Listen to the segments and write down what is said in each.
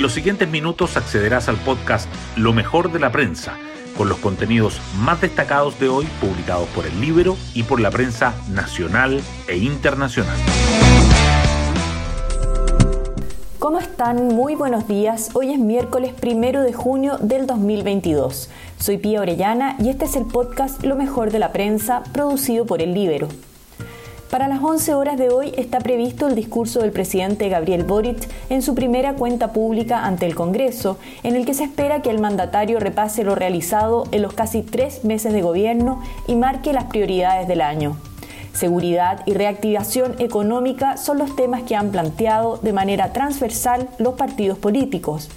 En los siguientes minutos accederás al podcast Lo mejor de la prensa, con los contenidos más destacados de hoy publicados por el Libro y por la prensa nacional e internacional. ¿Cómo están? Muy buenos días. Hoy es miércoles primero de junio del 2022. Soy Pía Orellana y este es el podcast Lo mejor de la prensa producido por el Libero. Para las 11 horas de hoy está previsto el discurso del presidente Gabriel Boric en su primera cuenta pública ante el Congreso, en el que se espera que el mandatario repase lo realizado en los casi tres meses de gobierno y marque las prioridades del año. Seguridad y reactivación económica son los temas que han planteado de manera transversal los partidos políticos,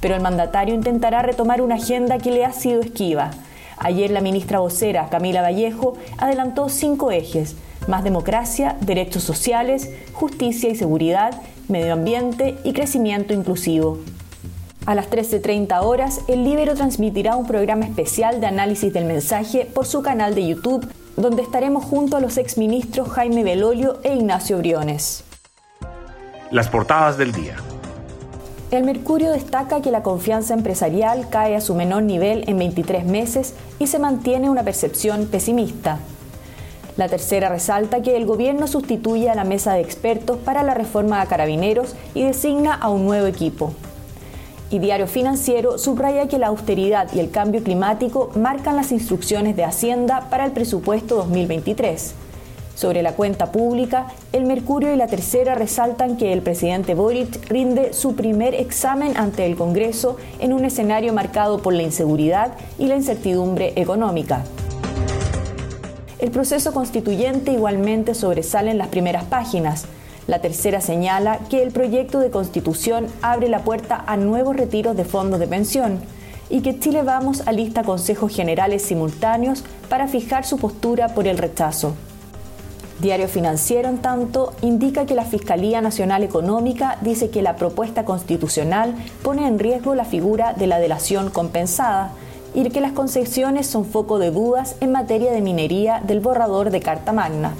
pero el mandatario intentará retomar una agenda que le ha sido esquiva. Ayer la ministra vocera, Camila Vallejo, adelantó cinco ejes más democracia, derechos sociales, justicia y seguridad, medio ambiente y crecimiento inclusivo. A las 13.30 horas, el Libero transmitirá un programa especial de análisis del mensaje por su canal de YouTube, donde estaremos junto a los exministros Jaime Belolio e Ignacio Briones. Las portadas del día. El Mercurio destaca que la confianza empresarial cae a su menor nivel en 23 meses y se mantiene una percepción pesimista. La tercera resalta que el gobierno sustituye a la mesa de expertos para la reforma a carabineros y designa a un nuevo equipo. Y Diario Financiero subraya que la austeridad y el cambio climático marcan las instrucciones de Hacienda para el presupuesto 2023. Sobre la cuenta pública, el Mercurio y la Tercera resaltan que el presidente Boric rinde su primer examen ante el Congreso en un escenario marcado por la inseguridad y la incertidumbre económica. El proceso constituyente igualmente sobresale en las primeras páginas. La tercera señala que el proyecto de constitución abre la puerta a nuevos retiros de fondos de pensión y que Chile Vamos alista consejos generales simultáneos para fijar su postura por el rechazo. Diario Financiero, en tanto, indica que la Fiscalía Nacional Económica dice que la propuesta constitucional pone en riesgo la figura de la delación compensada, y que las concesiones son foco de dudas en materia de minería del borrador de Carta Magna.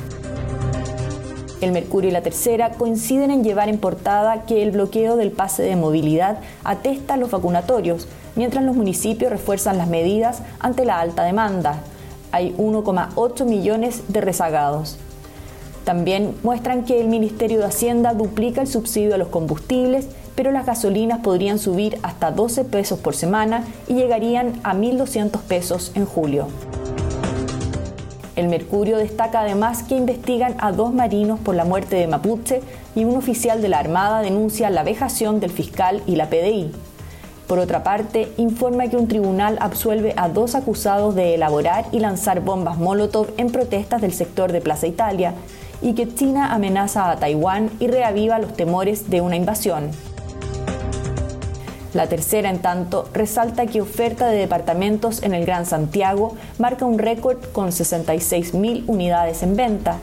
El Mercurio y la Tercera coinciden en llevar en portada que el bloqueo del pase de movilidad atesta los vacunatorios, mientras los municipios refuerzan las medidas ante la alta demanda. Hay 1,8 millones de rezagados. También muestran que el Ministerio de Hacienda duplica el subsidio a los combustibles pero las gasolinas podrían subir hasta 12 pesos por semana y llegarían a 1.200 pesos en julio. El Mercurio destaca además que investigan a dos marinos por la muerte de Mapuche y un oficial de la Armada denuncia la vejación del fiscal y la PDI. Por otra parte, informa que un tribunal absuelve a dos acusados de elaborar y lanzar bombas Molotov en protestas del sector de Plaza Italia y que China amenaza a Taiwán y reaviva los temores de una invasión. La tercera, en tanto, resalta que oferta de departamentos en el Gran Santiago marca un récord con 66.000 unidades en venta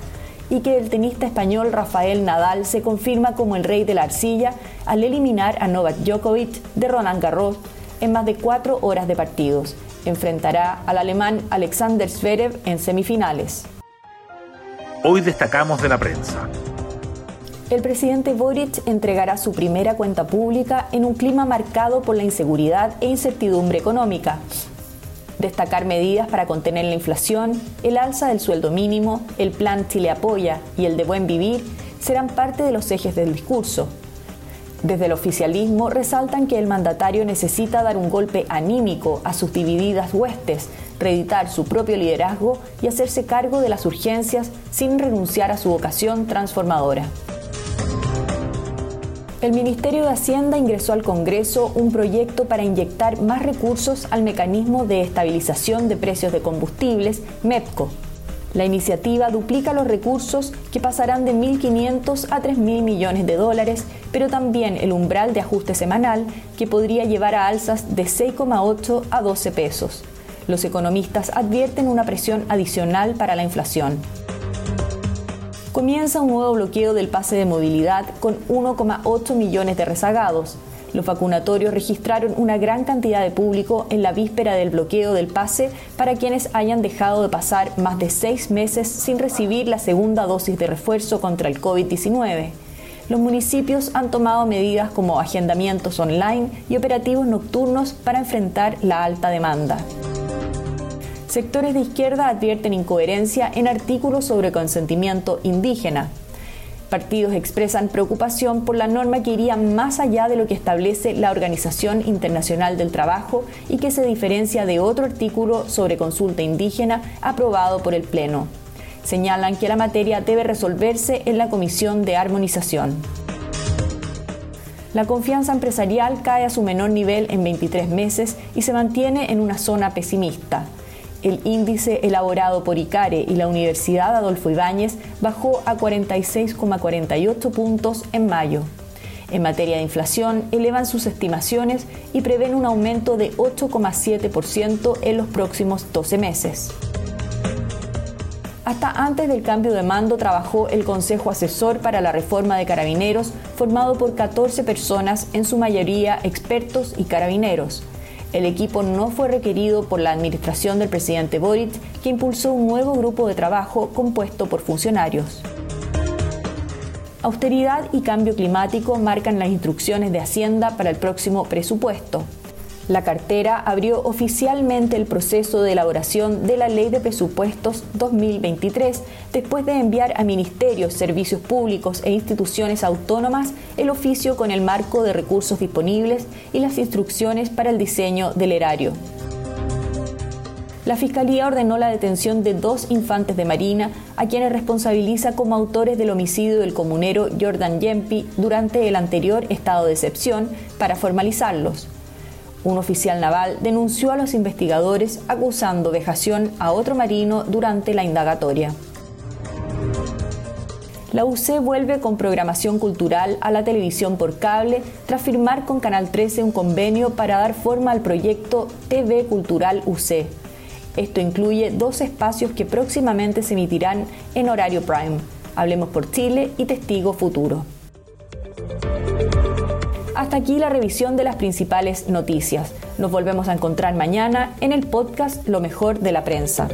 y que el tenista español Rafael Nadal se confirma como el rey de la arcilla al eliminar a Novak Djokovic de Roland Garros en más de cuatro horas de partidos. Enfrentará al alemán Alexander Zverev en semifinales. Hoy destacamos de la prensa. El presidente Boric entregará su primera cuenta pública en un clima marcado por la inseguridad e incertidumbre económica. Destacar medidas para contener la inflación, el alza del sueldo mínimo, el plan Chile Apoya y el de Buen Vivir serán parte de los ejes del discurso. Desde el oficialismo resaltan que el mandatario necesita dar un golpe anímico a sus divididas huestes, reeditar su propio liderazgo y hacerse cargo de las urgencias sin renunciar a su vocación transformadora. El Ministerio de Hacienda ingresó al Congreso un proyecto para inyectar más recursos al mecanismo de estabilización de precios de combustibles, MEPCO. La iniciativa duplica los recursos que pasarán de 1.500 a 3.000 millones de dólares, pero también el umbral de ajuste semanal que podría llevar a alzas de 6,8 a 12 pesos. Los economistas advierten una presión adicional para la inflación comienza un nuevo bloqueo del pase de movilidad con 1,8 millones de rezagados. Los vacunatorios registraron una gran cantidad de público en la víspera del bloqueo del pase para quienes hayan dejado de pasar más de seis meses sin recibir la segunda dosis de refuerzo contra el COVID-19. los municipios han tomado medidas como agendamientos online y operativos nocturnos para enfrentar la alta demanda. Sectores de izquierda advierten incoherencia en artículos sobre consentimiento indígena. Partidos expresan preocupación por la norma que iría más allá de lo que establece la Organización Internacional del Trabajo y que se diferencia de otro artículo sobre consulta indígena aprobado por el Pleno. Señalan que la materia debe resolverse en la Comisión de Armonización. La confianza empresarial cae a su menor nivel en 23 meses y se mantiene en una zona pesimista. El índice elaborado por ICARE y la Universidad Adolfo Ibáñez bajó a 46,48 puntos en mayo. En materia de inflación, elevan sus estimaciones y prevén un aumento de 8,7% en los próximos 12 meses. Hasta antes del cambio de mando trabajó el Consejo Asesor para la Reforma de Carabineros, formado por 14 personas, en su mayoría expertos y carabineros. El equipo no fue requerido por la administración del presidente Boric, que impulsó un nuevo grupo de trabajo compuesto por funcionarios. Austeridad y cambio climático marcan las instrucciones de Hacienda para el próximo presupuesto. La cartera abrió oficialmente el proceso de elaboración de la Ley de Presupuestos 2023 después de enviar a ministerios, servicios públicos e instituciones autónomas el oficio con el marco de recursos disponibles y las instrucciones para el diseño del erario. La Fiscalía ordenó la detención de dos infantes de Marina, a quienes responsabiliza como autores del homicidio del comunero Jordan Yempi durante el anterior estado de excepción, para formalizarlos. Un oficial naval denunció a los investigadores acusando vejación a otro marino durante la indagatoria. La UC vuelve con programación cultural a la televisión por cable tras firmar con Canal 13 un convenio para dar forma al proyecto TV Cultural UC. Esto incluye dos espacios que próximamente se emitirán en horario prime, Hablemos por Chile y Testigo Futuro. Hasta aquí la revisión de las principales noticias. Nos volvemos a encontrar mañana en el podcast Lo mejor de la prensa.